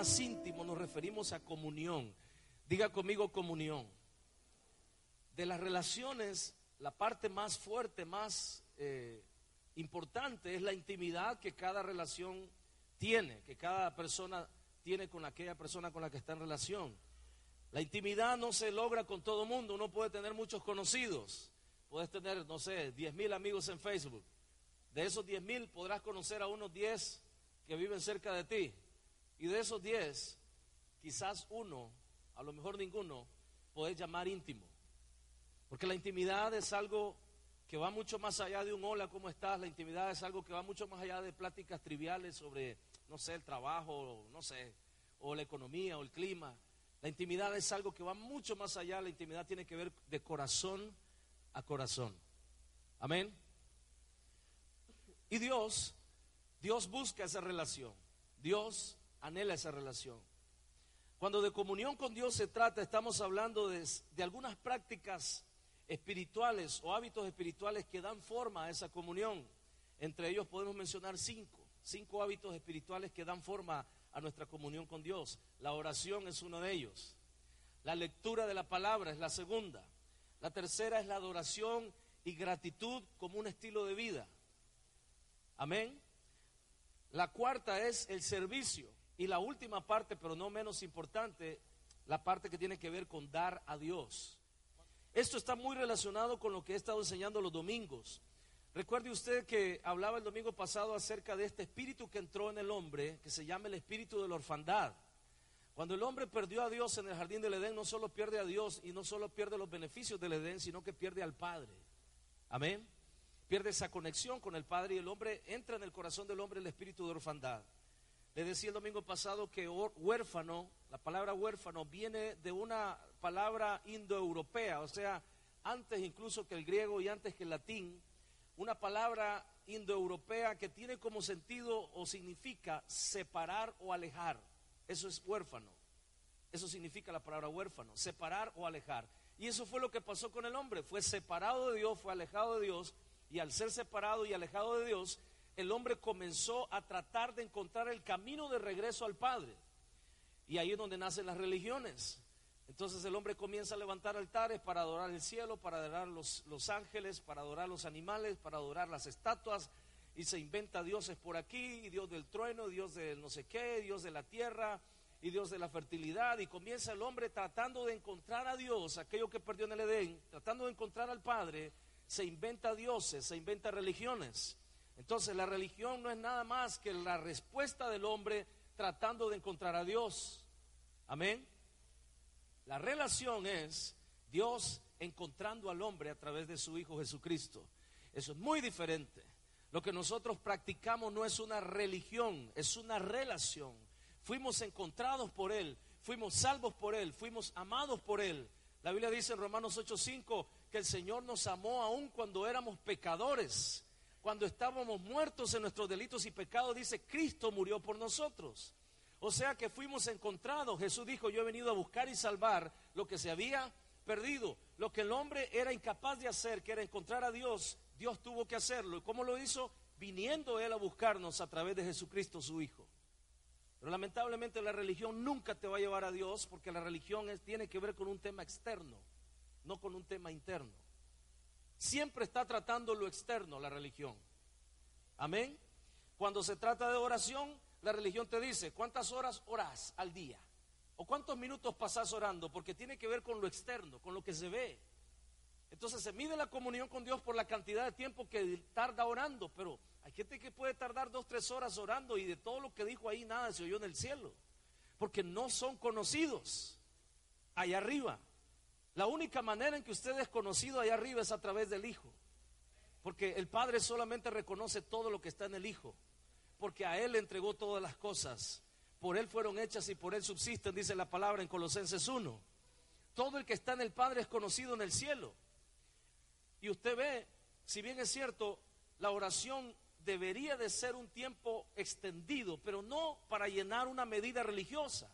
Más íntimo nos referimos a comunión. Diga conmigo comunión. De las relaciones, la parte más fuerte, más eh, importante es la intimidad que cada relación tiene, que cada persona tiene con aquella persona con la que está en relación. La intimidad no se logra con todo mundo, uno puede tener muchos conocidos, puedes tener, no sé, 10 mil amigos en Facebook. De esos 10 mil podrás conocer a unos 10 que viven cerca de ti. Y de esos 10, quizás uno, a lo mejor ninguno, puedes llamar íntimo. Porque la intimidad es algo que va mucho más allá de un hola, ¿cómo estás? La intimidad es algo que va mucho más allá de pláticas triviales sobre, no sé, el trabajo, no sé, o la economía o el clima. La intimidad es algo que va mucho más allá. La intimidad tiene que ver de corazón a corazón. Amén. Y Dios, Dios busca esa relación. Dios anhela esa relación. Cuando de comunión con Dios se trata, estamos hablando de, de, algunas prácticas espirituales o hábitos espirituales que dan forma a esa comunión. Entre ellos podemos mencionar cinco, cinco hábitos espirituales que dan forma a nuestra comunión con Dios. La oración es uno de ellos. La lectura de la palabra es la segunda. La tercera es la adoración y gratitud como un estilo de vida. Amén. La cuarta es el servicio. Y la última parte, pero no menos importante, la parte que tiene que ver con dar a Dios. Esto está muy relacionado con lo que he estado enseñando los domingos. Recuerde usted que hablaba el domingo pasado acerca de este espíritu que entró en el hombre, que se llama el espíritu de la orfandad. Cuando el hombre perdió a Dios en el jardín del Edén, no solo pierde a Dios y no solo pierde los beneficios del Edén, sino que pierde al Padre. Amén. Pierde esa conexión con el Padre y el hombre entra en el corazón del hombre el espíritu de orfandad. Decía el domingo pasado que huérfano, la palabra huérfano viene de una palabra indoeuropea, o sea, antes incluso que el griego y antes que el latín, una palabra indoeuropea que tiene como sentido o significa separar o alejar. Eso es huérfano. Eso significa la palabra huérfano, separar o alejar. Y eso fue lo que pasó con el hombre. Fue separado de Dios, fue alejado de Dios. Y al ser separado y alejado de Dios, el hombre comenzó a tratar de encontrar el camino de regreso al Padre. Y ahí es donde nacen las religiones. Entonces el hombre comienza a levantar altares para adorar el cielo, para adorar los, ángeles, para adorar los animales, para adorar las estatuas. Y se inventa dioses por aquí, y Dios del trueno, Dios del no sé qué, Dios de la tierra, y Dios de la fertilidad. Y comienza el hombre tratando de encontrar a Dios, aquello que perdió en el Edén, tratando de encontrar al Padre. Se inventa dioses, se inventa religiones. Entonces la religión no es nada más que la respuesta del hombre tratando de encontrar a Dios. Amén. La relación es Dios encontrando al hombre a través de su Hijo Jesucristo. Eso es muy diferente. Lo que nosotros practicamos no es una religión, es una relación. Fuimos encontrados por Él, fuimos salvos por Él, fuimos amados por Él. La Biblia dice en Romanos 8:5 que el Señor nos amó aún cuando éramos pecadores cuando estábamos muertos en nuestros delitos y pecados, dice, Cristo murió por nosotros. O sea que fuimos encontrados. Jesús dijo, yo he venido a buscar y salvar lo que se había perdido. Lo que el hombre era incapaz de hacer, que era encontrar a Dios, Dios tuvo que hacerlo. ¿Y cómo lo hizo? Viniendo Él a buscarnos a través de Jesucristo, su Hijo. Pero lamentablemente la religión nunca te va a llevar a Dios porque la religión tiene que ver con un tema externo, no con un tema interno. Siempre está tratando lo externo, la religión. Amén. Cuando se trata de oración, la religión te dice, ¿cuántas horas oras al día? ¿O cuántos minutos pasas orando? Porque tiene que ver con lo externo, con lo que se ve. Entonces se mide la comunión con Dios por la cantidad de tiempo que tarda orando, pero Hay gente que puede tardar dos, tres horas orando y de todo lo que dijo ahí nada se oyó en el cielo. Porque no son conocidos allá arriba. La única manera en que usted es conocido allá arriba es a través del Hijo. Porque el Padre solamente reconoce todo lo que está en el Hijo. Porque a Él entregó todas las cosas. Por Él fueron hechas y por Él subsisten, dice la palabra en Colosenses 1. Todo el que está en el Padre es conocido en el cielo. Y usted ve, si bien es cierto, la oración debería de ser un tiempo extendido, pero no para llenar una medida religiosa,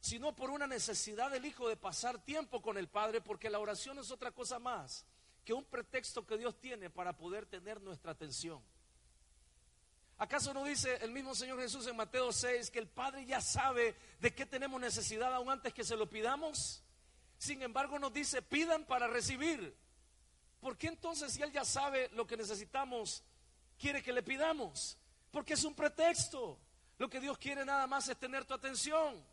sino por una necesidad del Hijo de pasar tiempo con el Padre, porque la oración es otra cosa más que un pretexto que Dios tiene para poder tener nuestra atención. ¿Acaso no dice el mismo Señor Jesús en Mateo 6 que el Padre ya sabe de qué tenemos necesidad aún antes que se lo pidamos? Sin embargo nos dice, pidan para recibir. ¿Por qué entonces si Él ya sabe lo que necesitamos, quiere que le pidamos? Porque es un pretexto. Lo que Dios quiere nada más es tener tu atención.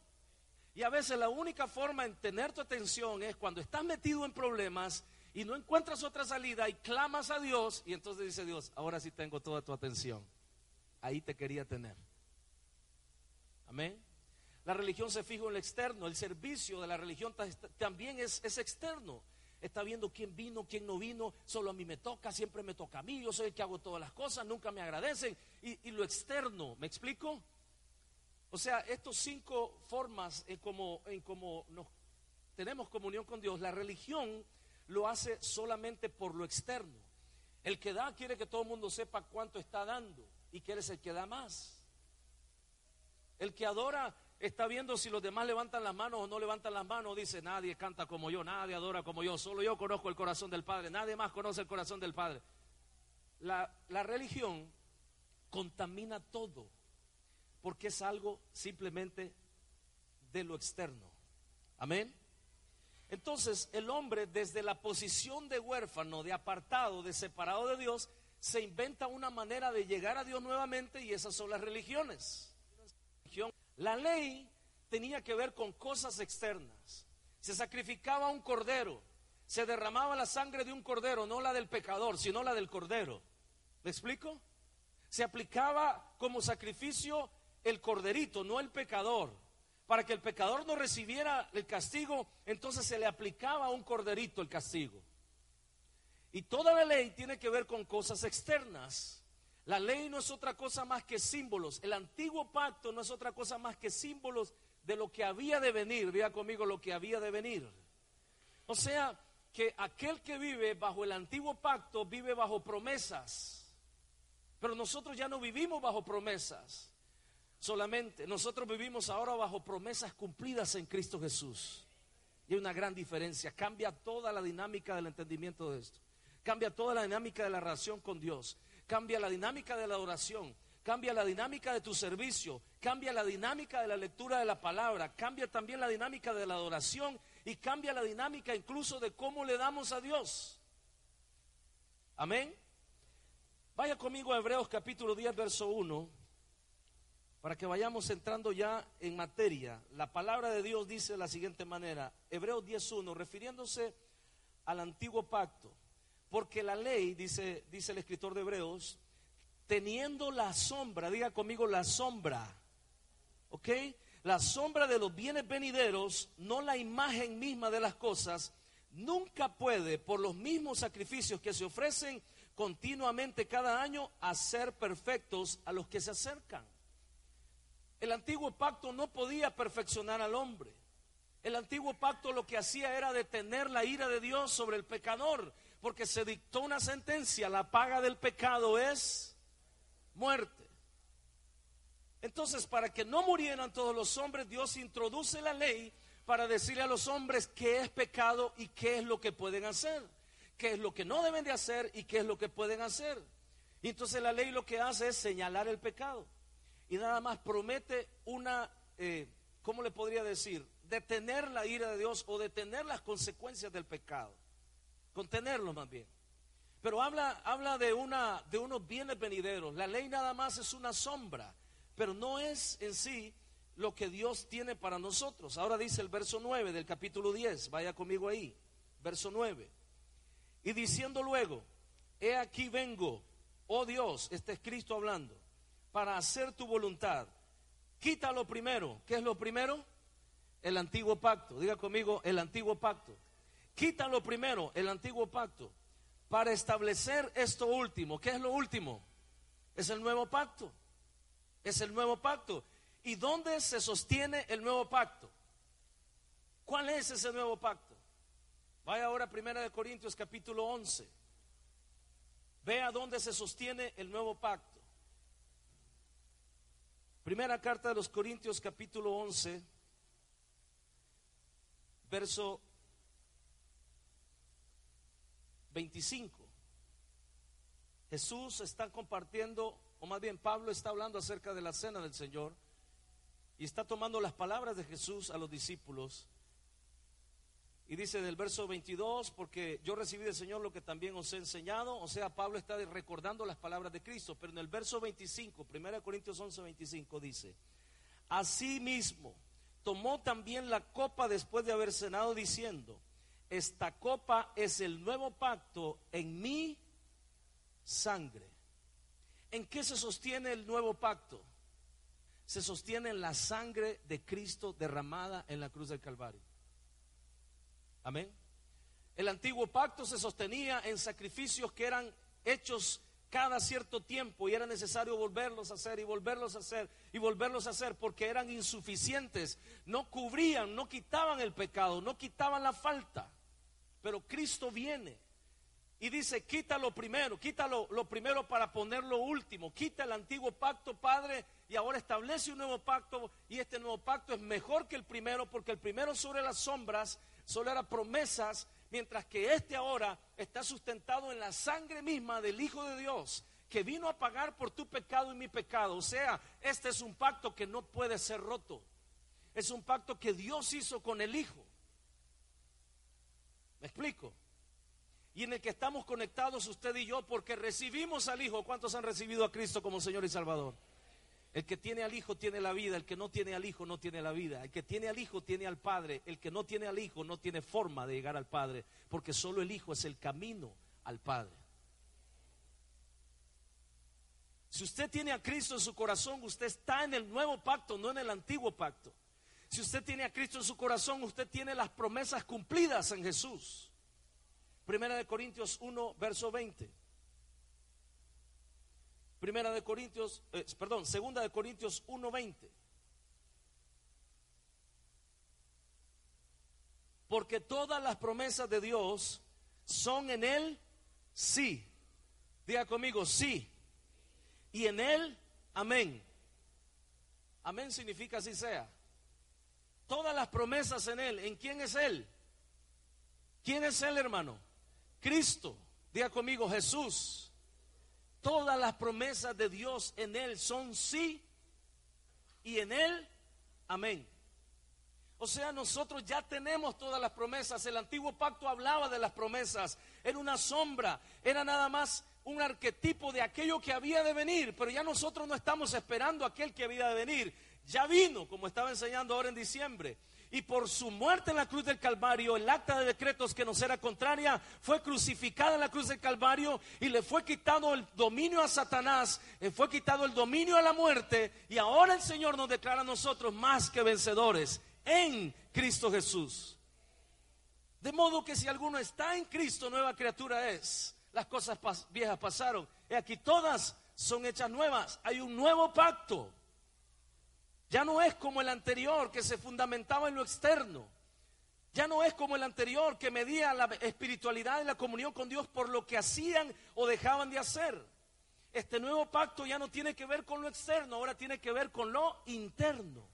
Y a veces la única forma en tener tu atención es cuando estás metido en problemas y no encuentras otra salida y clamas a Dios y entonces dice Dios, ahora sí tengo toda tu atención. Ahí te quería tener. Amén. La religión se fija en lo externo, el servicio de la religión también es, es externo. Está viendo quién vino, quién no vino, solo a mí me toca, siempre me toca a mí, yo soy el que hago todas las cosas, nunca me agradecen. Y, lo externo, ¿me explico? O sea, estos cinco formas en como, en como nos tenemos comunión con Dios, la religión lo hace solamente por lo externo. El que da quiere que todo el mundo sepa cuánto está dando y quiere ser el que da más. El que adora está viendo si los demás levantan las manos o no levantan las manos. Dice, nadie canta como yo, nadie adora como yo, solo yo conozco el corazón del Padre, nadie más conoce el corazón del Padre. La, la religión contamina todo porque es algo simplemente de lo externo. Amén. Entonces el hombre desde la posición de huérfano, de apartado, de separado de Dios, se inventa una manera de llegar a Dios nuevamente y esas son las religiones. La ley tenía que ver con cosas externas. Se sacrificaba un cordero, se derramaba la sangre de un cordero, no la del pecador, sino la del cordero. ¿Me explico? Se aplicaba como sacrificio el corderito, no el pecador para que el pecador no recibiera el castigo, entonces se le aplicaba a un corderito el castigo. Y toda la ley tiene que ver con cosas externas. La ley no es otra cosa más que símbolos. El antiguo pacto no es otra cosa más que símbolos de lo que había de venir. Vea conmigo lo que había de venir. O sea, que aquel que vive bajo el antiguo pacto vive bajo promesas. Pero nosotros ya no vivimos bajo promesas solamente. Nosotros vivimos ahora bajo promesas cumplidas en Cristo Jesús. Y hay una gran diferencia. Cambia toda la dinámica del entendimiento de esto. Cambia toda la dinámica de la relación con Dios. Cambia la dinámica de la adoración. Cambia la dinámica de tu servicio. Cambia la dinámica de la lectura de la palabra. Cambia también la dinámica de la adoración. Y cambia la dinámica incluso de cómo le damos a Dios. Amén. Vaya conmigo a Hebreos capítulo 10, verso 1 para que vayamos entrando ya en materia. La palabra de Dios dice de la siguiente manera, Hebreos 10.1, refiriéndose al antiguo pacto, porque la ley, dice, dice el escritor de Hebreos, teniendo la sombra, diga conmigo la sombra, ¿ok? La sombra de los bienes venideros, no la imagen misma de las cosas, nunca puede, por los mismos sacrificios que se ofrecen continuamente cada año, hacer perfectos a los que se acercan. El antiguo pacto no podía perfeccionar al hombre. El antiguo pacto lo que hacía era detener la ira de Dios sobre el pecador, porque se dictó una sentencia, la paga del pecado es muerte. Entonces, para que no murieran todos los hombres, Dios introduce la ley para decirle a los hombres qué es pecado y qué es lo que pueden hacer, qué es lo que no deben de hacer y qué es lo que pueden hacer. Y entonces la ley lo que hace es señalar el pecado y nada más promete una, eh, ¿cómo le podría decir? Detener la ira de Dios o detener las consecuencias del pecado. Contenerlo más bien. Pero habla, habla de, una, de unos bienes venideros. La ley nada más es una sombra, pero no es en sí lo que Dios tiene para nosotros. Ahora dice el verso 9 del capítulo 10, vaya conmigo ahí, verso 9. Y diciendo luego, he aquí vengo, oh Dios, este es Cristo hablando, para hacer tu voluntad. Quita lo primero. ¿Qué es lo primero? El antiguo pacto. Diga conmigo, el antiguo pacto. Quita lo primero, el antiguo pacto, para establecer esto último. ¿Qué es lo último? Es el nuevo pacto. Es el nuevo pacto. ¿Y dónde se sostiene el nuevo pacto? ¿Cuál es ese nuevo pacto? Vaya ahora a Primera de Corintios capítulo 11. Vea dónde se sostiene el nuevo pacto. Primera carta de los Corintios capítulo 11, verso 25. Jesús está compartiendo, o más bien Pablo está hablando acerca de la cena del Señor y está tomando las palabras de Jesús a los discípulos y dice del verso 22, porque yo recibí del Señor lo que también os he enseñado. O sea, Pablo está recordando las palabras de Cristo. Pero en el verso 25, 1 Corintios 11, 25 dice, Asimismo, tomó también la copa después de haber cenado diciendo, esta copa es el nuevo pacto en mi sangre. ¿En qué se sostiene el nuevo pacto? Se sostiene en la sangre de Cristo derramada en la cruz del Calvario. Amén. El antiguo pacto se sostenía en sacrificios que eran hechos cada cierto tiempo y era necesario volverlos a hacer y volverlos a hacer y volverlos a hacer porque eran insuficientes, no cubrían, no quitaban el pecado, no quitaban la falta. Pero Cristo viene y dice, quítalo primero, quítalo lo primero para poner lo último, quita el antiguo pacto, Padre, y ahora establece un nuevo pacto y este nuevo pacto es mejor que el primero porque el primero sobre las sombras solo era promesas, mientras que este ahora está sustentado en la sangre misma del Hijo de Dios, que vino a pagar por tu pecado y mi pecado. O sea, este es un pacto que no puede ser roto. Es un pacto que Dios hizo con el Hijo. ¿Me explico? Y en el que estamos conectados usted y yo porque recibimos al Hijo. ¿Cuántos han recibido a Cristo como Señor y Salvador? El que tiene al Hijo tiene la vida, el que no tiene al Hijo no tiene la vida. El que tiene al Hijo tiene al Padre, el que no tiene al Hijo no tiene forma de llegar al Padre, porque solo el Hijo es el camino al Padre. Si usted tiene a Cristo en su corazón, usted está en el nuevo pacto, no en el antiguo pacto. Si usted tiene a Cristo en su corazón, usted tiene las promesas cumplidas en Jesús. Primera de Corintios 1, verso 20. Primera de Corintios, eh, perdón, segunda de Corintios 1:20. Porque todas las promesas de Dios son en él sí. Diga conmigo, sí. Y en él, amén. Amén significa así sea. Todas las promesas en él. ¿En quién es él? ¿Quién es él, hermano? Cristo. Diga conmigo, Jesús. Todas las promesas de Dios en Él son sí y en Él amén. O sea, nosotros ya tenemos todas las promesas. El antiguo pacto hablaba de las promesas. Era una sombra, era nada más un arquetipo de aquello que había de venir. Pero ya nosotros no estamos esperando aquel que había de venir. Ya vino, como estaba enseñando ahora en diciembre y por su muerte en la cruz del Calvario, el acta de decretos que nos era contraria fue crucificada en la cruz del Calvario y le fue quitado el dominio a Satanás, le fue quitado el dominio a la muerte y ahora el Señor nos declara a nosotros más que vencedores en Cristo Jesús. De modo que si alguno está en Cristo, nueva criatura es. Las cosas viejas pasaron y aquí todas son hechas nuevas. Hay un nuevo pacto. Ya no es como el anterior que se fundamentaba en lo externo. Ya no es como el anterior que medía la espiritualidad y la comunión con Dios por lo que hacían o dejaban de hacer. Este nuevo pacto ya no tiene que ver con lo externo, ahora tiene que ver con lo interno.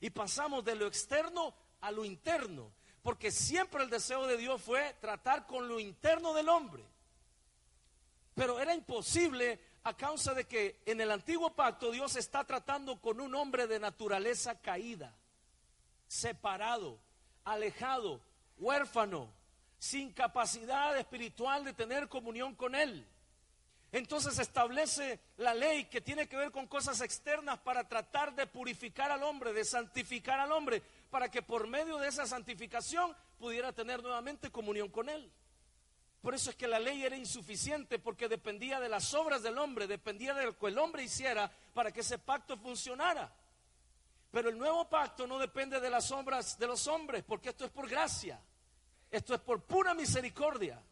Y pasamos de lo externo a lo interno, porque siempre el deseo de Dios fue tratar con lo interno del hombre. Pero era imposible a causa de que en el antiguo pacto Dios está tratando con un hombre de naturaleza caída, separado, alejado, huérfano, sin capacidad espiritual de tener comunión con Él. Entonces establece la ley que tiene que ver con cosas externas para tratar de purificar al hombre, de santificar al hombre, para que por medio de esa santificación pudiera tener nuevamente comunión con Él. Por eso es que la ley era insuficiente porque dependía de las obras del hombre, dependía de lo que el hombre hiciera para que ese pacto funcionara. Pero el nuevo pacto no depende de las obras de los hombres, porque esto es por gracia. Esto es por pura misericordia.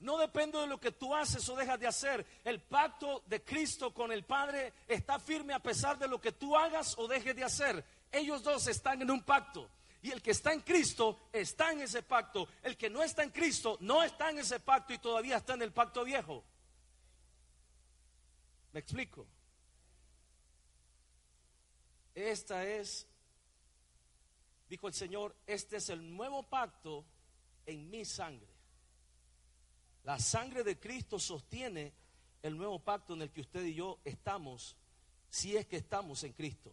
No depende de lo que tú haces o dejas de hacer. El pacto de Cristo con el Padre está firme a pesar de lo que tú hagas o dejes de hacer. Ellos dos están en un pacto. Y el que está en Cristo está en ese pacto. El que no está en Cristo no está en ese pacto y todavía está en el pacto viejo. ¿Me explico? Esta es, dijo el Señor, este es el nuevo pacto en mi sangre. La sangre de Cristo sostiene el nuevo pacto en el que usted y yo estamos, si es que estamos en Cristo.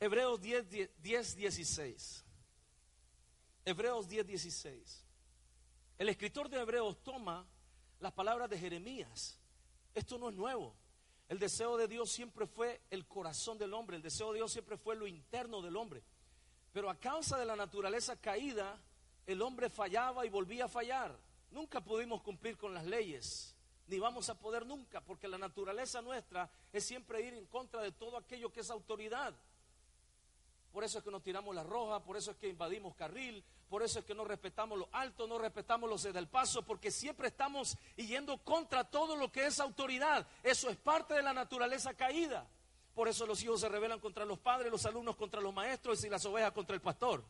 Hebreos 10, 10, 16. Hebreos 10, 16. El escritor de Hebreos toma las palabras de Jeremías. Esto no es nuevo. El deseo de Dios siempre fue el corazón del hombre. El deseo de Dios siempre fue lo interno del hombre. Pero a causa de la naturaleza caída, el hombre fallaba y volvía a fallar. Nunca pudimos cumplir con las leyes, ni vamos a poder nunca, porque la naturaleza nuestra es siempre ir en contra de todo aquello que es autoridad. Por eso es que nos tiramos la roja, por eso es que invadimos carril, por eso es que no respetamos lo alto, no respetamos los del paso, porque siempre estamos yendo contra todo lo que es autoridad. Eso es parte de la naturaleza caída. Por eso los hijos se rebelan contra los padres, los alumnos contra los maestros y las ovejas contra el pastor.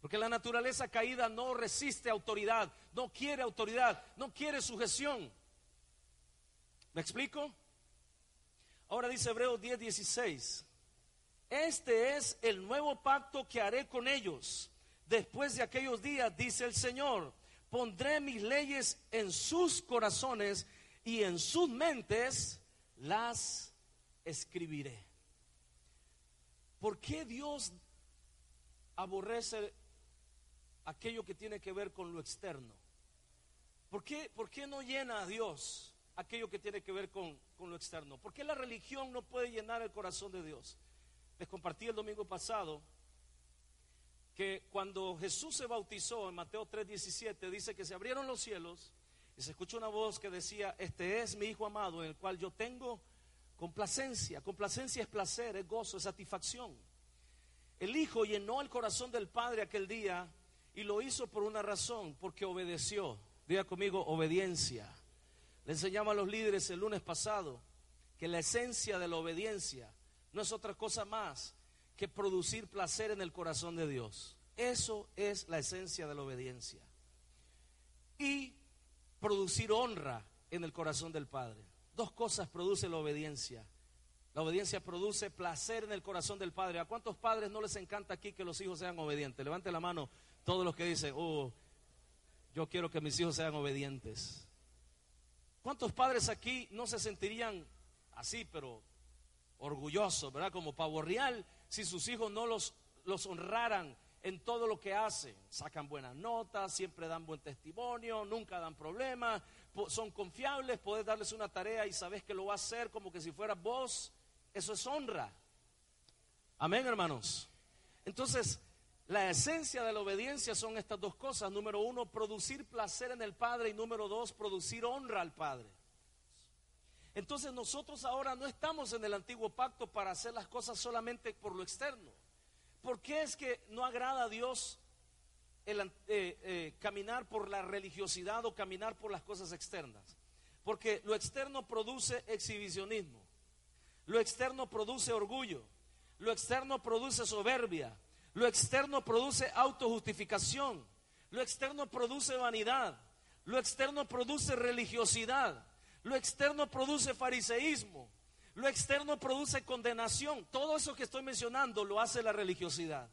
Porque la naturaleza caída no resiste autoridad, no quiere autoridad, no quiere sujeción. ¿Me explico? Ahora dice Hebreos 10, 16. Este es el nuevo pacto que haré con ellos. Después de aquellos días, dice el Señor, pondré mis leyes en sus corazones y en sus mentes las escribiré. ¿Por qué Dios aborrece aquello que tiene que ver con lo externo? ¿Por qué, por qué no llena a Dios aquello que tiene que ver con, con lo externo? ¿Por qué la religión no puede llenar el corazón de Dios? Les compartí el domingo pasado que cuando Jesús se bautizó en Mateo 3:17 dice que se abrieron los cielos y se escuchó una voz que decía, este es mi Hijo amado en el cual yo tengo complacencia. Complacencia es placer, es gozo, es satisfacción. El Hijo llenó el corazón del Padre aquel día y lo hizo por una razón, porque obedeció. Diga conmigo, obediencia. Le enseñamos a los líderes el lunes pasado que la esencia de la obediencia no es otra cosa más que producir placer en el corazón de Dios. Eso es la esencia de la obediencia. Y producir honra en el corazón del Padre. Dos cosas produce la obediencia. La obediencia produce placer en el corazón del Padre. ¿A cuántos padres no les encanta aquí que los hijos sean obedientes? Levante la mano todos los que dicen, oh, yo quiero que mis hijos sean obedientes. ¿Cuántos padres aquí no se sentirían así, pero orgullosos, ¿verdad? Como pavo real, si sus hijos no los, los honraran en todo lo que hacen. Sacan buenas notas, siempre dan buen testimonio, nunca dan problemas, son confiables, puedes darles una tarea y sabes que lo va a hacer como que si fuera vos. Eso es honra. Amén, hermanos. Entonces, la esencia de la obediencia son estas dos cosas. Número uno, producir placer en el Padre y número dos, producir honra al Padre. Entonces nosotros ahora no estamos en el antiguo pacto para hacer las cosas solamente por lo externo. ¿Por qué es que no agrada a Dios el, eh, eh, caminar por la religiosidad o caminar por las cosas externas? Porque lo externo produce exhibicionismo, lo externo produce orgullo, lo externo produce soberbia, lo externo produce autojustificación. Lo externo produce vanidad. Lo externo produce religiosidad. Lo externo produce fariseísmo. Lo externo produce condenación. Todo eso que estoy mencionando lo hace la religiosidad.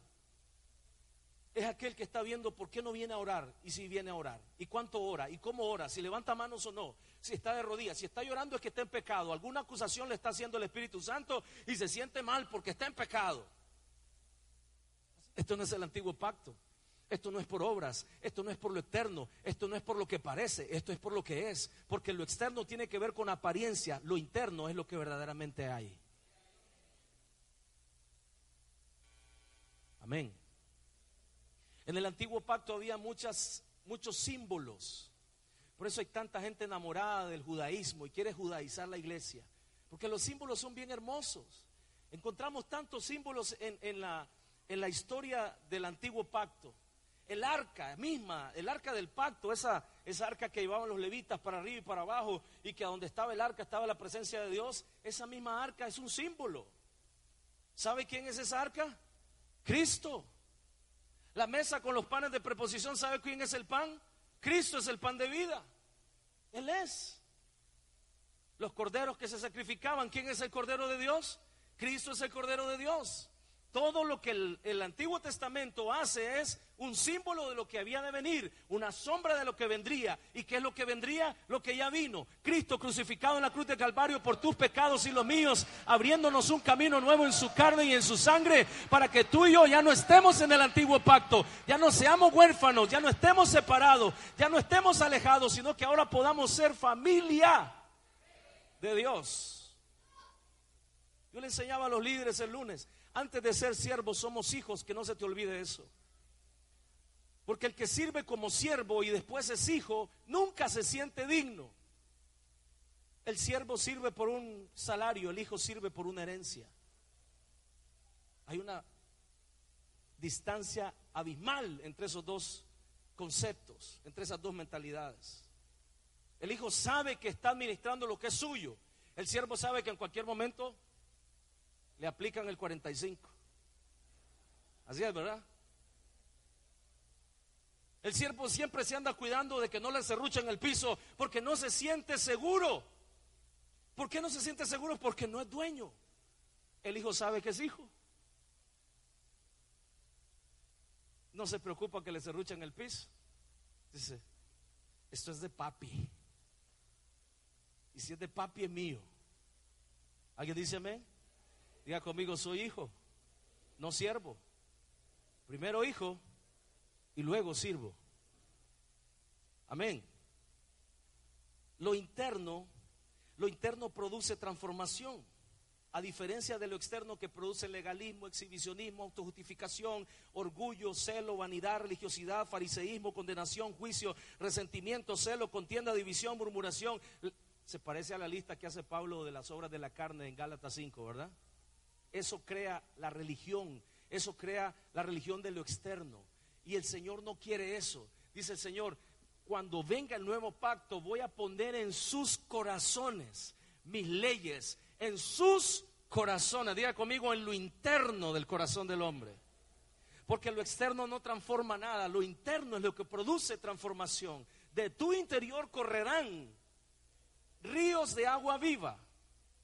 Es aquel que está viendo por qué no viene a orar y si viene a orar. Y cuánto ora y cómo ora. Si levanta manos o no. Si está de rodillas. Si está llorando es que está en pecado. Alguna acusación le está haciendo el Espíritu Santo y se siente mal porque está en pecado. Esto no es el antiguo pacto. Esto no es por obras, esto no es por lo eterno, esto no es por lo que parece, esto es por lo que es. Porque lo externo tiene que ver con apariencia, lo interno es lo que verdaderamente hay. Amén. En el antiguo pacto había muchos símbolos. Por eso hay tanta gente enamorada del judaísmo y quiere judaizar la iglesia. Porque los símbolos son bien hermosos. Encontramos tantos símbolos en, la, en la historia del antiguo pacto. El arca misma, el arca del pacto, esa, esa arca que llevaban los levitas para arriba y para abajo y que donde estaba el arca estaba la presencia de Dios, esa misma arca es un símbolo. ¿Sabe quién es esa arca? Cristo. La mesa con los panes de preposición, ¿sabe quién es el pan? Cristo es el pan de vida. Él es. Los corderos que se sacrificaban, ¿quién es el cordero de Dios? Cristo es el cordero de Dios. Todo lo que el, Antiguo Testamento hace es un símbolo de lo que había de venir, una sombra de lo que vendría. ¿Y qué es lo que vendría? Lo que ya vino. Cristo crucificado en la cruz de Calvario por tus pecados y los míos, abriéndonos un camino nuevo en su carne y en su sangre, para que tú y yo ya no estemos en el antiguo pacto, ya no seamos huérfanos, ya no estemos separados, ya no estemos alejados, sino que ahora podamos ser familia de Dios. Yo le enseñaba a los líderes el lunes, antes de ser siervos somos hijos, que no se te olvide eso. Porque el que sirve como siervo y después es hijo, nunca se siente digno. El siervo sirve por un salario, el hijo sirve por una herencia. Hay una distancia abismal entre esos dos conceptos, entre esas dos mentalidades. El hijo sabe que está administrando lo que es suyo. El siervo sabe que en cualquier momento le aplican el 45. Así es, ¿verdad? El siervo siempre se anda cuidando de que no le en el piso porque no se siente seguro. ¿Por qué no se siente seguro? Porque no es dueño. El hijo sabe que es hijo. No se preocupa que le en el piso. Dice, esto es de papi. Y si es de papi es mío. ¿Alguien dice amén? Diga conmigo, soy hijo, no siervo. Primero hijo y luego sirvo. Amén. Lo interno, lo interno produce transformación. A diferencia de lo externo que produce legalismo, exhibicionismo, autojustificación, orgullo, celo, vanidad, religiosidad, fariseísmo, condenación, juicio, resentimiento, celo, contienda, división, murmuración. Se parece a la lista que hace Pablo de las obras de la carne en Gálatas 5, ¿verdad? Eso crea la religión, eso crea la religión de lo externo. Y el Señor no quiere eso. Dice el Señor, cuando venga el nuevo pacto voy a poner en sus corazones mis leyes, en sus corazones. Diga conmigo en lo interno del corazón del hombre. Porque lo externo no transforma nada, lo interno es lo que produce transformación. De tu interior correrán ríos de agua viva.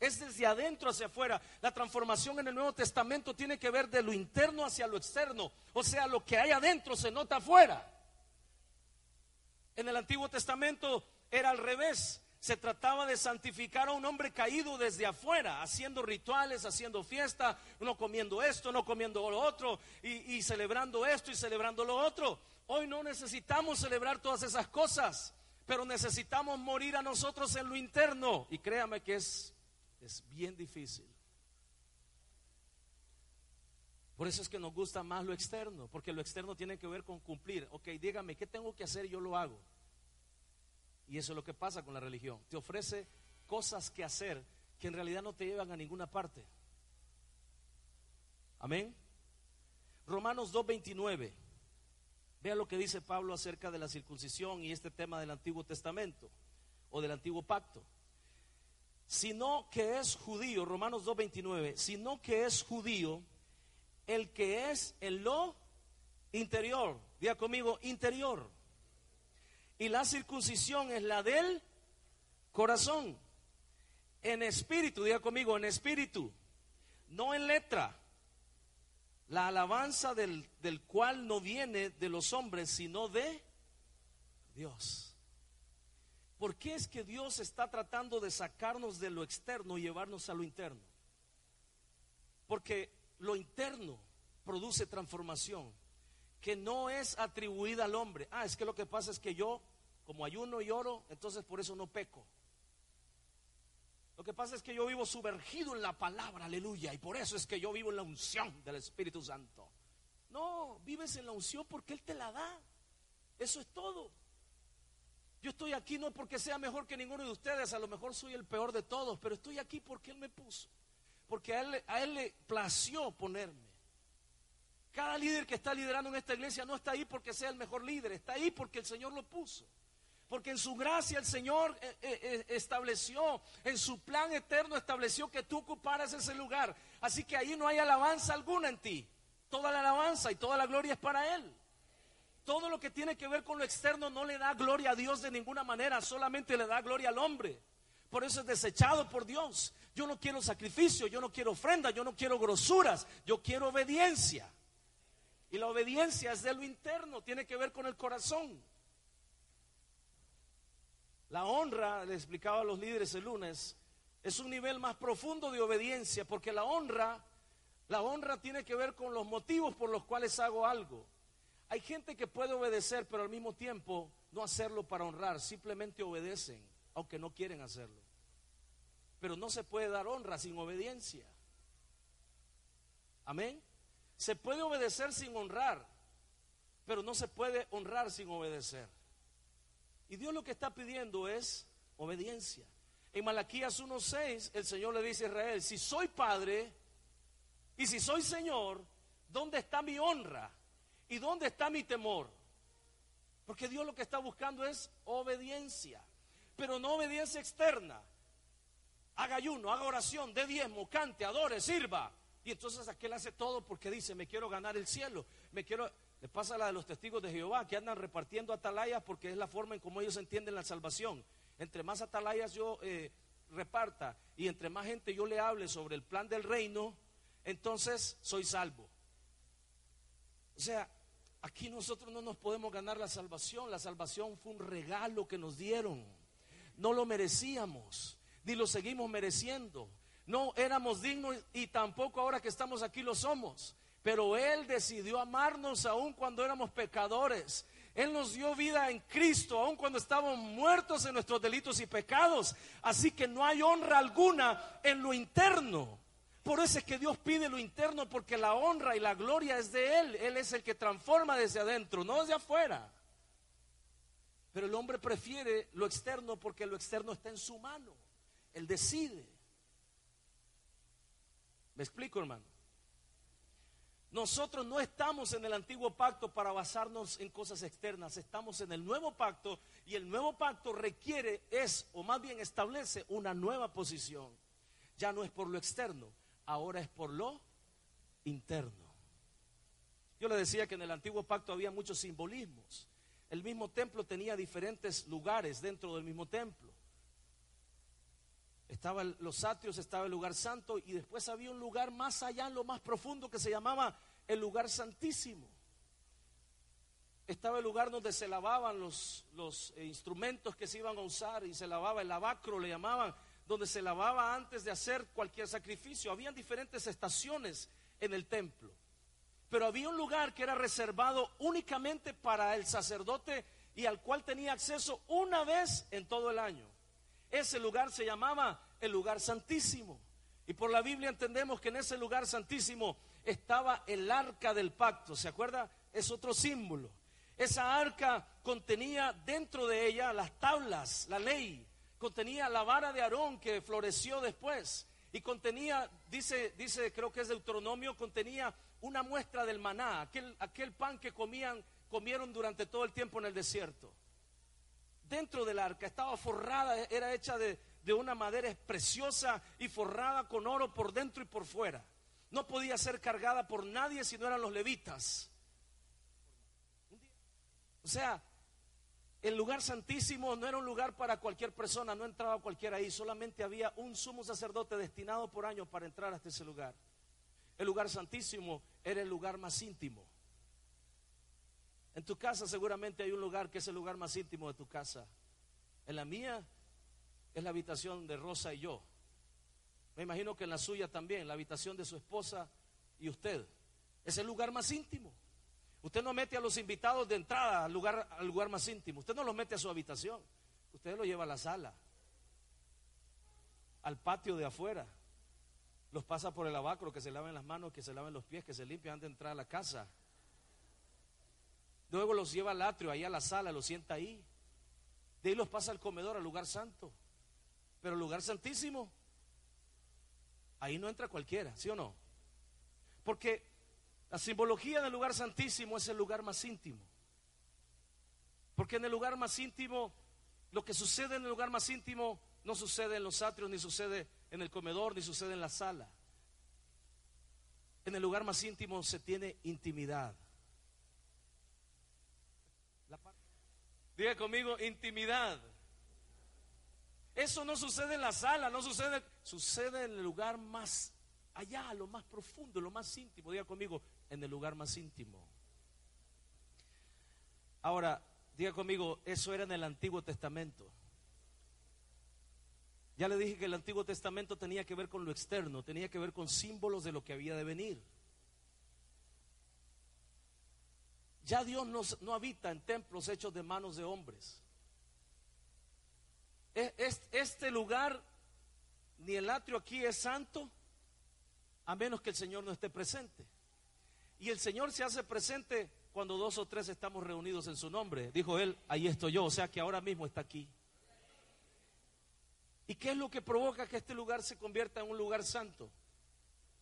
Es desde adentro hacia afuera. La transformación en el Nuevo Testamento tiene que ver de lo interno hacia lo externo. O sea, lo que hay adentro se nota afuera. En el Antiguo Testamento era al revés. Se trataba de santificar a un hombre caído desde afuera, haciendo rituales, haciendo fiesta, no comiendo esto, no comiendo lo otro, y, y celebrando esto y celebrando lo otro. Hoy no necesitamos celebrar todas esas cosas, pero necesitamos morir a nosotros en lo interno. Y créame que es es bien difícil. Por eso es que nos gusta más lo externo, porque lo externo tiene que ver con cumplir. Ok, dígame, ¿qué tengo que hacer? Yo lo hago. Y eso es lo que pasa con la religión. Te ofrece cosas que hacer que en realidad no te llevan a ninguna parte. Amén. Romanos 2.29. Vea lo que dice Pablo acerca de la circuncisión y este tema del Antiguo Testamento o del Antiguo Pacto sino que es judío, Romanos 2.29, sino que es judío el que es en lo interior, diga conmigo, interior. Y la circuncisión es la del corazón, en espíritu, diga conmigo, en espíritu, no en letra. La alabanza del, del cual no viene de los hombres, sino de Dios. ¿Por qué es que Dios está tratando de sacarnos de lo externo y llevarnos a lo interno? Porque lo interno produce transformación que no es atribuida al hombre. Ah, es que lo que pasa es que yo, como ayuno y oro, entonces por eso no peco. Lo que pasa es que yo vivo sumergido en la palabra, aleluya, y por eso es que yo vivo en la unción del Espíritu Santo. No, vives en la unción porque Él te la da. Eso es todo. Yo estoy aquí no porque sea mejor que ninguno de ustedes, a lo mejor soy el peor de todos, pero estoy aquí porque Él me puso. Porque a Él, le plació ponerme. Cada líder que está liderando en esta iglesia no está ahí porque sea el mejor líder, está ahí porque el Señor lo puso. Porque en su gracia el Señor eh, eh, eh, estableció, en su plan eterno estableció que tú ocuparas ese lugar. Así que ahí no hay alabanza alguna en ti. Toda la alabanza y toda la gloria es para Él. Todo lo que tiene que ver con lo externo no le da gloria a Dios de ninguna manera, solamente le da gloria al hombre. Por eso es desechado por Dios. Yo no quiero sacrificio, yo no quiero ofrenda, yo no quiero grosuras, yo quiero obediencia. Y la obediencia es de lo interno, tiene que ver con el corazón. La honra, le explicaba a los líderes el lunes, es un nivel más profundo de obediencia, porque la honra, la honra tiene que ver con los motivos por los cuales hago algo. Hay gente que puede obedecer, pero al mismo tiempo no hacerlo para honrar, simplemente obedecen, aunque no quieren hacerlo. Pero no se puede dar honra sin obediencia. Amén. Se puede obedecer sin honrar, pero no se puede honrar sin obedecer. Y Dios lo que está pidiendo es obediencia. En Malaquías 1:6 el Señor le dice a Israel, si soy padre y si soy Señor, ¿dónde está mi honra? ¿Y dónde está mi temor? Porque Dios lo que está buscando es obediencia, pero no obediencia externa. Haga ayuno, haga oración, dé diezmo, cante, adore, sirva. Y entonces aquel hace todo porque dice, me quiero ganar el cielo, me quiero... Le pasa la de los testigos de Jehová que andan repartiendo atalayas porque es la forma en cómo ellos entienden la salvación. Entre más atalayas yo eh, reparta y entre más gente yo le hable sobre el plan del reino, entonces soy salvo. O sea, aquí nosotros no nos podemos ganar la salvación. La salvación fue un regalo que nos dieron. No lo merecíamos, ni lo seguimos mereciendo. No éramos dignos y tampoco ahora que estamos aquí lo somos. Pero Él decidió amarnos aún cuando éramos pecadores. Él nos dio vida en Cristo, aun cuando estábamos muertos en nuestros delitos y pecados. Así que no hay honra alguna en lo interno. Por eso es que Dios pide lo interno, porque la honra y la gloria es de Él. Él es el que transforma desde adentro, no desde afuera. Pero el hombre prefiere lo externo porque lo externo está en su mano. Él decide. ¿Me explico, hermano? Nosotros no estamos en el antiguo pacto para basarnos en cosas externas, estamos en el nuevo pacto y el nuevo pacto requiere, es, o más bien establece una nueva posición. Ya no es por lo externo, ahora es por lo interno. Yo le decía que en el antiguo pacto había muchos simbolismos. El mismo templo tenía diferentes lugares dentro del mismo templo. Estaban los atrios, estaba el lugar santo y después había un lugar más allá, en lo más profundo, que se llamaba el lugar santísimo. Estaba el lugar donde se lavaban los, los eh, instrumentos que se iban a usar y se lavaba el lavacro, le llamaban, donde se lavaba antes de hacer cualquier sacrificio. Habían diferentes estaciones en el templo. Pero había un lugar que era reservado únicamente para el sacerdote y al cual tenía acceso una vez en todo el año. Ese lugar se llamaba el lugar santísimo. Y por la Biblia entendemos que en ese lugar santísimo estaba el arca del pacto. ¿Se acuerda? Es otro símbolo. Esa arca contenía dentro de ella las tablas, la ley, contenía la vara de Aarón que floreció después y contenía, dice, dice, creo que es Deuteronomio, contenía una muestra del maná, aquel, aquel pan que comían, comieron durante todo el tiempo en el desierto. Dentro del arca estaba forrada, era hecha de, de una madera preciosa y forrada con oro por dentro y por fuera. No podía ser cargada por nadie si no eran los levitas. O sea, el lugar santísimo no era un lugar para cualquier persona, no entraba cualquiera ahí, solamente había un sumo sacerdote destinado por año para entrar hasta ese lugar. El lugar santísimo era el lugar más íntimo. En tu casa seguramente hay un lugar que es el lugar más íntimo de tu casa. En la mía es la habitación de Rosa y yo. Me imagino que en la suya también, la habitación de su esposa y usted. Es el lugar más íntimo. Usted no mete a los invitados de entrada al lugar, al lugar más íntimo. Usted no los mete a su habitación. Usted lo lleva a la sala, al patio de afuera. Los pasa por el abacro, que se laven las manos, que se laven los pies, que se limpien antes de entrar a la casa. Luego los lleva al atrio, ahí a la sala, los sienta ahí. De ahí los pasa al comedor, al lugar santo. Pero el lugar santísimo, ahí no entra cualquiera, ¿sí o no? Porque la simbología del lugar santísimo es el lugar más íntimo. Porque en el lugar más íntimo, lo que sucede en el lugar más íntimo no sucede en los atrios, ni sucede en el comedor, ni sucede en la sala. En el lugar más íntimo se tiene intimidad. Diga conmigo, intimidad. Eso no sucede en la sala, no sucede, sucede en el lugar más allá, lo más profundo, lo más íntimo. Diga conmigo, en el lugar más íntimo. Ahora, diga conmigo, eso era en el Antiguo Testamento. Ya le dije que el Antiguo Testamento tenía que ver con lo externo, tenía que ver con símbolos de lo que había de venir. Ya Dios no, habita en templos hechos de manos de hombres. Este lugar, ni el atrio aquí es santo, a menos que el Señor no esté presente. Y el Señor se hace presente cuando dos o tres estamos reunidos en su nombre. Dijo él, ahí estoy yo, o sea que ahora mismo está aquí. ¿Y qué es lo que provoca que este lugar se convierta en un lugar santo?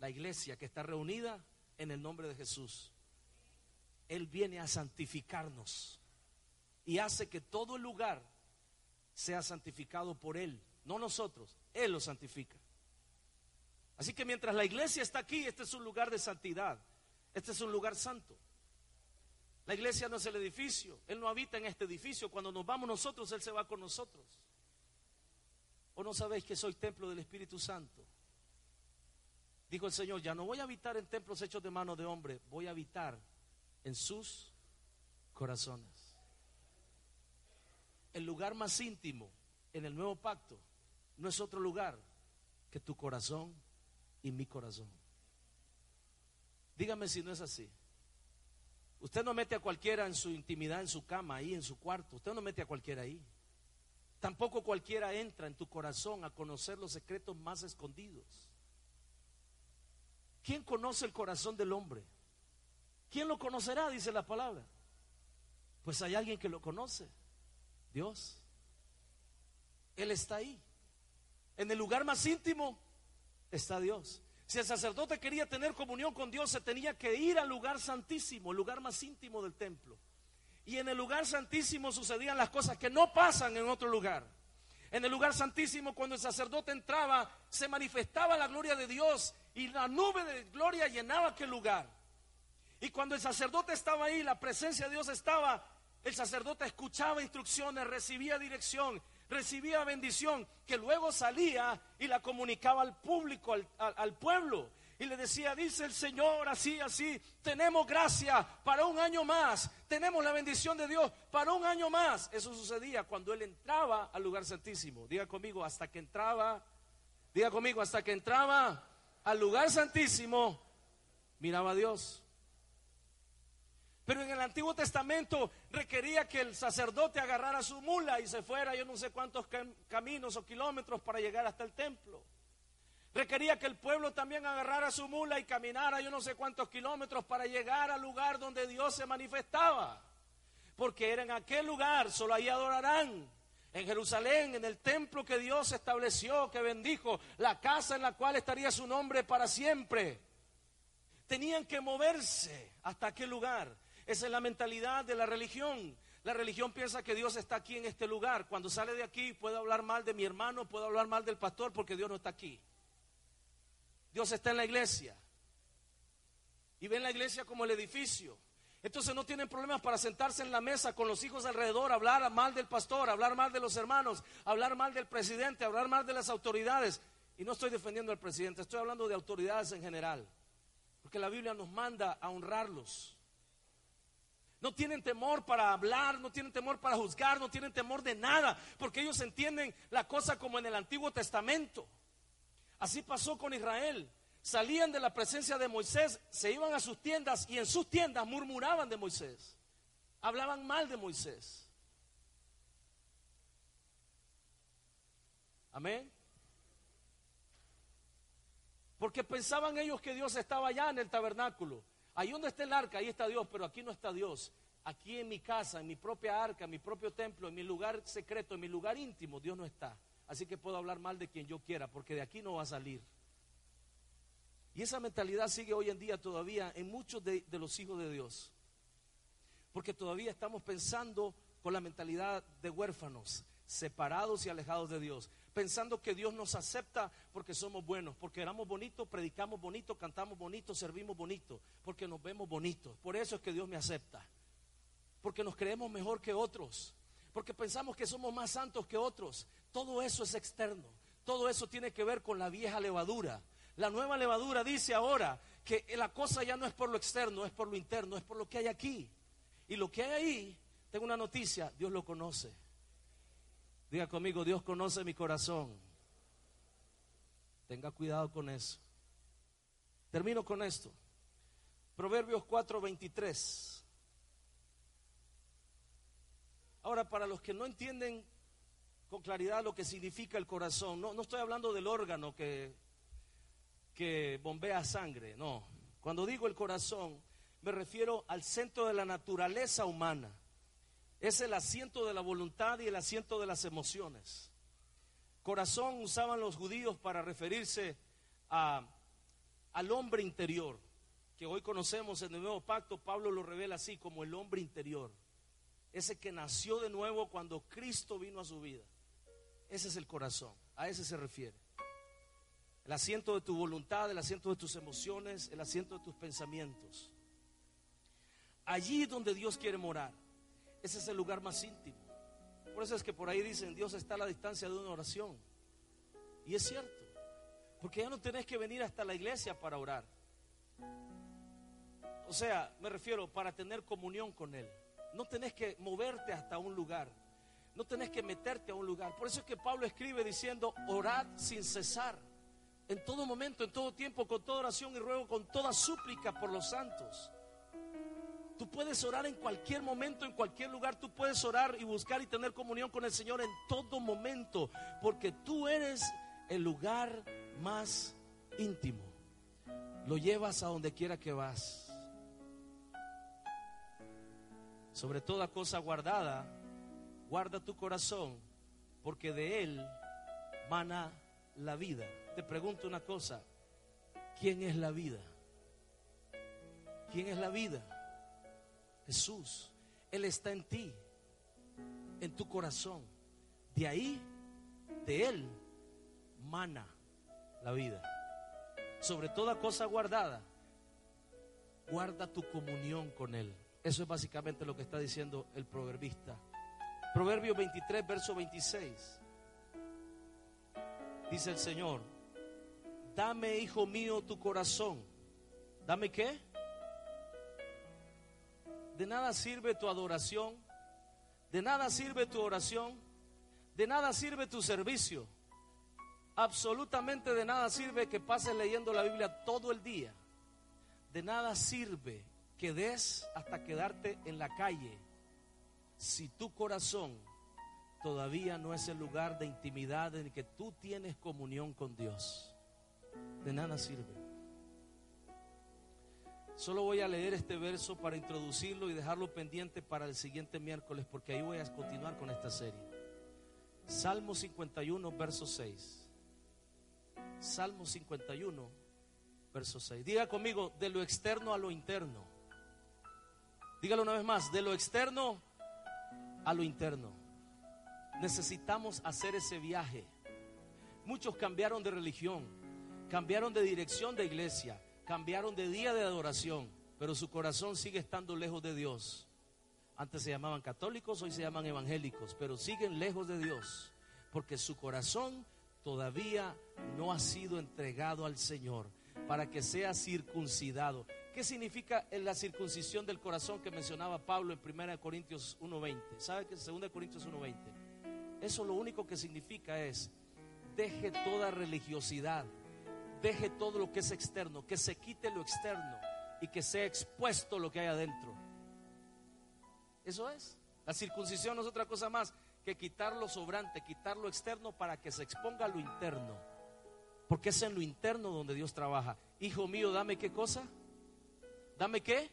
La iglesia que está reunida en el nombre de Jesús. Él viene a santificarnos y hace que todo el lugar sea santificado por Él, no nosotros, Él lo santifica. Así que mientras la iglesia está aquí, este es un lugar de santidad, este es un lugar santo. La iglesia no es el edificio, Él no habita en este edificio, cuando nos vamos nosotros, Él se va con nosotros. ¿O no sabéis que soy templo del Espíritu Santo? Dijo el Señor, ya no voy a habitar en templos hechos de mano de hombre, voy a habitar en sus corazones. El lugar más íntimo en el nuevo pacto no es otro lugar que tu corazón y mi corazón. Dígame si no es así. Usted no mete a cualquiera en su intimidad, en su cama, ahí en su cuarto. Usted no mete a cualquiera ahí. Tampoco cualquiera entra en tu corazón a conocer los secretos más escondidos. ¿Quién conoce el corazón del hombre? ¿Quién lo conocerá? Dice la palabra. Pues hay alguien que lo conoce. Dios. Él está ahí. En el lugar más íntimo está Dios. Si el sacerdote quería tener comunión con Dios, se tenía que ir al lugar santísimo, el lugar más íntimo del templo. Y en el lugar santísimo sucedían las cosas que no pasan en otro lugar. En el lugar santísimo, cuando el sacerdote entraba, se manifestaba la gloria de Dios y la nube de gloria llenaba aquel lugar. Y cuando el sacerdote estaba ahí, la presencia de Dios estaba, el sacerdote escuchaba instrucciones, recibía dirección, recibía bendición, que luego salía y la comunicaba al público, al, pueblo. Y le decía, dice el Señor, así, así, tenemos gracia para un año más, tenemos la bendición de Dios para un año más. Eso sucedía cuando él entraba al lugar santísimo. Diga conmigo, hasta que entraba, diga conmigo, hasta que entraba al lugar santísimo, miraba a Dios. Pero en el Antiguo Testamento requería que el sacerdote agarrara su mula y se fuera yo no sé cuántos caminos o kilómetros para llegar hasta el templo. Requería que el pueblo también agarrara su mula y caminara yo no sé cuántos kilómetros para llegar al lugar donde Dios se manifestaba. Porque era en aquel lugar, solo ahí adorarán. En Jerusalén, en el templo que Dios estableció, que bendijo, la casa en la cual estaría su nombre para siempre. Tenían que moverse hasta aquel lugar. Esa es la mentalidad de la religión. La religión piensa que Dios está aquí en este lugar. Cuando sale de aquí puedo hablar mal de mi hermano, puedo hablar mal del pastor porque Dios no está aquí. Dios está en la iglesia. Y ven la iglesia como el edificio. Entonces no tienen problemas para sentarse en la mesa con los hijos alrededor, hablar mal del pastor, hablar mal de los hermanos, hablar mal del presidente, hablar mal de las autoridades. Y no estoy defendiendo al presidente, estoy hablando de autoridades en general. Porque la Biblia nos manda a honrarlos. No tienen temor para hablar, no tienen temor para juzgar, no tienen temor de nada, porque ellos entienden la cosa como en el Antiguo Testamento. Así pasó con Israel. Salían de la presencia de Moisés, se iban a sus tiendas y en sus tiendas murmuraban de Moisés. Hablaban mal de Moisés. Amén. Porque pensaban ellos que Dios estaba allá en el tabernáculo. Ahí donde está el arca, ahí está Dios, pero aquí no está Dios. aquí en mi casa, en mi propia arca, en mi propio templo, en mi lugar secreto, en mi lugar íntimo, Dios no está. Así que puedo hablar mal de quien yo quiera, porque de aquí no va a salir. Y esa mentalidad sigue hoy en día todavía en muchos de, de los hijos de Dios. Porque todavía estamos pensando con la mentalidad de huérfanos, separados y alejados de Dios pensando que Dios nos acepta porque somos buenos, porque éramos bonitos, predicamos bonito, cantamos bonito, servimos bonito, porque nos vemos bonitos. Por eso es que Dios me acepta. Porque nos creemos mejor que otros, porque pensamos que somos más santos que otros. Todo eso es externo. Todo eso tiene que ver con la vieja levadura. La nueva levadura dice ahora que la cosa ya no es por lo externo, es por lo interno, es por lo que hay aquí. Y lo que hay ahí, tengo una noticia, Dios lo conoce. Diga conmigo, Dios conoce mi corazón. Tenga cuidado con eso. Termino con esto. Proverbios 4:23. Ahora, para los que no entienden con claridad lo que significa el corazón, no, no estoy hablando del órgano que, que bombea sangre, no. Cuando digo el corazón, me refiero al centro de la naturaleza humana es el asiento de la voluntad y el asiento de las emociones. Corazón usaban los judíos para referirse al hombre interior, que hoy conocemos en el nuevo pacto, Pablo lo revela así como el hombre interior, ese que nació de nuevo cuando Cristo vino a su vida. Ese es el corazón, a ese se refiere. El asiento de tu voluntad, el asiento de tus emociones, el asiento de tus pensamientos. Allí donde Dios quiere morar. Ese es el lugar más íntimo. Por eso es que por ahí dicen, Dios está a la distancia de una oración. Y es cierto, porque ya no tenés que venir hasta la iglesia para orar. O sea, me refiero para tener comunión con Él. No tenés que moverte hasta un lugar. No tenés que meterte a un lugar. Por eso es que Pablo escribe diciendo, orad sin cesar. En todo momento, en todo tiempo, con toda oración y ruego, con toda súplica por los santos. Tú puedes orar en cualquier momento, en cualquier lugar. Tú puedes orar y buscar y tener comunión con el Señor en todo momento. Porque tú eres el lugar más íntimo. Lo llevas a donde quiera que vas. Sobre toda cosa guardada, guarda tu corazón, porque de él mana la vida. Te pregunto una cosa, ¿quién es la vida? ¿Quién es la vida? Jesús. Él está en ti, en tu corazón. De ahí, de Él, mana la vida. Sobre toda cosa guardada, guarda tu comunión con Él. Eso es básicamente lo que está diciendo el proverbista. Proverbio 23, verso 26. Dice el Señor, dame, hijo mío, tu corazón. ¿Dame qué? De nada sirve tu adoración, de nada sirve tu oración, de nada sirve tu servicio. Absolutamente de nada sirve que pases leyendo la Biblia todo el día. De nada sirve que des hasta quedarte en la calle si tu corazón todavía no es el lugar de intimidad en que tú tienes comunión con Dios. De nada sirve. Solo voy a leer este verso para introducirlo y dejarlo pendiente para el siguiente miércoles, porque ahí voy a continuar con esta serie. Salmo 51, verso 6. Salmo 51, verso 6. Diga conmigo, de lo externo a lo interno. Dígalo una vez más, de lo externo a lo interno. Necesitamos hacer ese viaje. Muchos cambiaron de religión, cambiaron de dirección de iglesia cambiaron de día de adoración, pero su corazón sigue estando lejos de Dios. Antes se llamaban católicos, hoy se llaman evangélicos, pero siguen lejos de Dios, porque su corazón todavía no ha sido entregado al Señor para que sea circuncidado. ¿Qué significa la circuncisión del corazón que mencionaba Pablo en 1 Corintios 1.20? ¿Sabe que en 2 Corintios 1.20? Eso lo único que significa es, deje toda religiosidad, deje todo lo que es externo, que se quite lo externo y que sea expuesto lo que hay adentro. Eso es. La circuncisión no es otra cosa más que quitar lo sobrante, quitar lo externo para que se exponga lo interno. Porque es en lo interno donde Dios trabaja. Hijo mío, dame qué cosa? ¿Dame qué?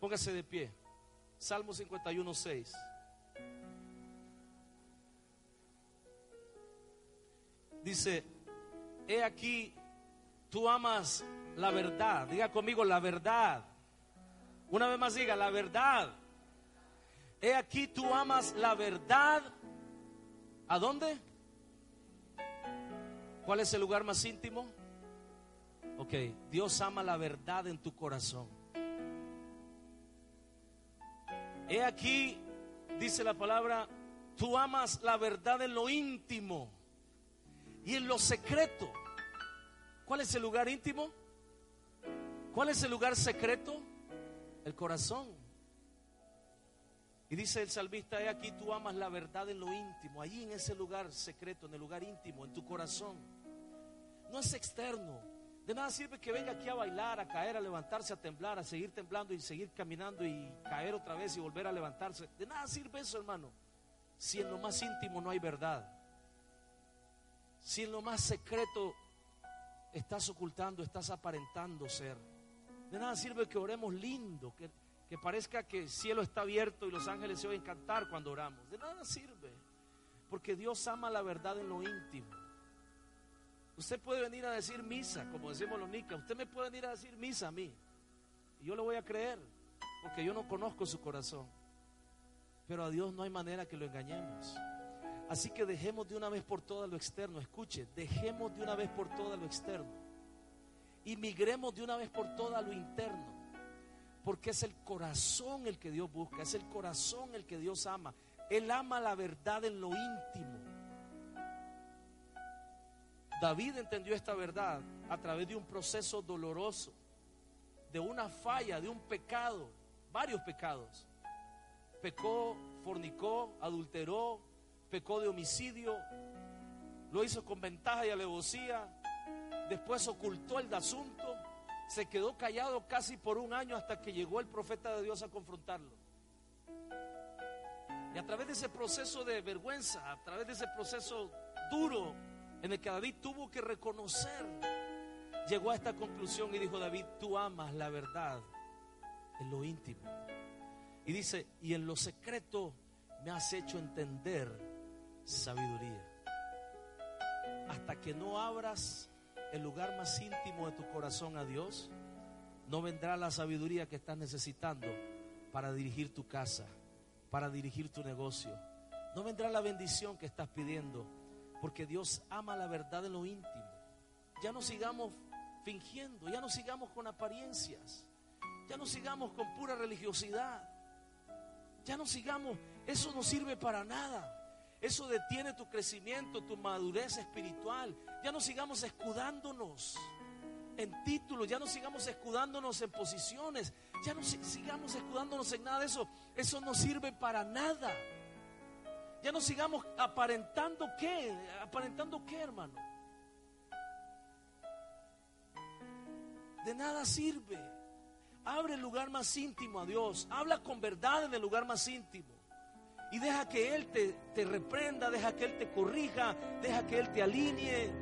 Póngase de pie. Salmo 51, 6. Dice, he aquí, tú amas la verdad. Diga conmigo la verdad. Una vez más diga, la verdad. He aquí, tú amas la verdad. ¿A dónde? ¿Cuál es el lugar más íntimo? Ok, Dios ama la verdad en tu corazón. He aquí, dice la palabra, tú amas la verdad en lo íntimo y en lo secreto. ¿Cuál es el lugar íntimo? ¿Cuál es el lugar secreto? El corazón. Y dice el salmista, he aquí tú amas la verdad en lo íntimo, allí en ese lugar secreto, en el lugar íntimo, en tu corazón. No es externo. De nada sirve que venga aquí a bailar, a caer, a levantarse, a temblar, a seguir temblando y seguir caminando y caer otra vez y volver a levantarse. De nada sirve eso, hermano. Si en lo más íntimo no hay verdad. Si en lo más secreto estás ocultando, estás aparentando ser. De nada sirve que oremos lindo, que, que parezca que el cielo está abierto y los ángeles se oyen cantar cuando oramos. De nada sirve. Porque Dios ama la verdad en lo íntimo. Usted puede venir a decir misa, como decimos los nicas. Usted me puede venir a decir misa a mí. Y yo le voy a creer, porque yo no conozco su corazón. Pero a Dios no hay manera que lo engañemos. Así que dejemos de una vez por todas lo externo. Escuche, dejemos de una vez por todas lo externo. Y migremos de una vez por todas lo interno. Porque es el corazón el que Dios busca, es el corazón el que Dios ama. Él ama la verdad en lo íntimo. David entendió esta verdad a través de un proceso doloroso, de una falla, de un pecado, varios pecados. Pecó, fornicó, adulteró, pecó de homicidio, lo hizo con ventaja y alevosía, después ocultó el asunto, se quedó callado casi por un año hasta que llegó el profeta de Dios a confrontarlo. Y a través de ese proceso de vergüenza, a través de ese proceso duro, en el que David tuvo que reconocer, llegó a esta conclusión y dijo David, tú amas la verdad en lo íntimo. Y dice, y en lo secreto me has hecho entender sabiduría. Hasta que no abras el lugar más íntimo de tu corazón a Dios, no vendrá la sabiduría que estás necesitando para dirigir tu casa, para dirigir tu negocio. No vendrá la bendición que estás pidiendo porque Dios ama la verdad en lo íntimo. Ya no sigamos fingiendo, ya no sigamos con apariencias, ya no sigamos con pura religiosidad, ya no sigamos, eso no sirve para nada. Eso detiene tu crecimiento, tu madurez espiritual. Ya no sigamos escudándonos en títulos, ya no sigamos escudándonos en posiciones, ya no sigamos escudándonos en nada de eso. Eso no sirve para nada. Ya no sigamos aparentando qué, aparentando qué, hermano. De nada sirve. Abre el lugar más íntimo a Dios. Habla con verdad en el lugar más íntimo. Y deja que Él te, te reprenda, deja que Él te corrija, deja que Él te alinee.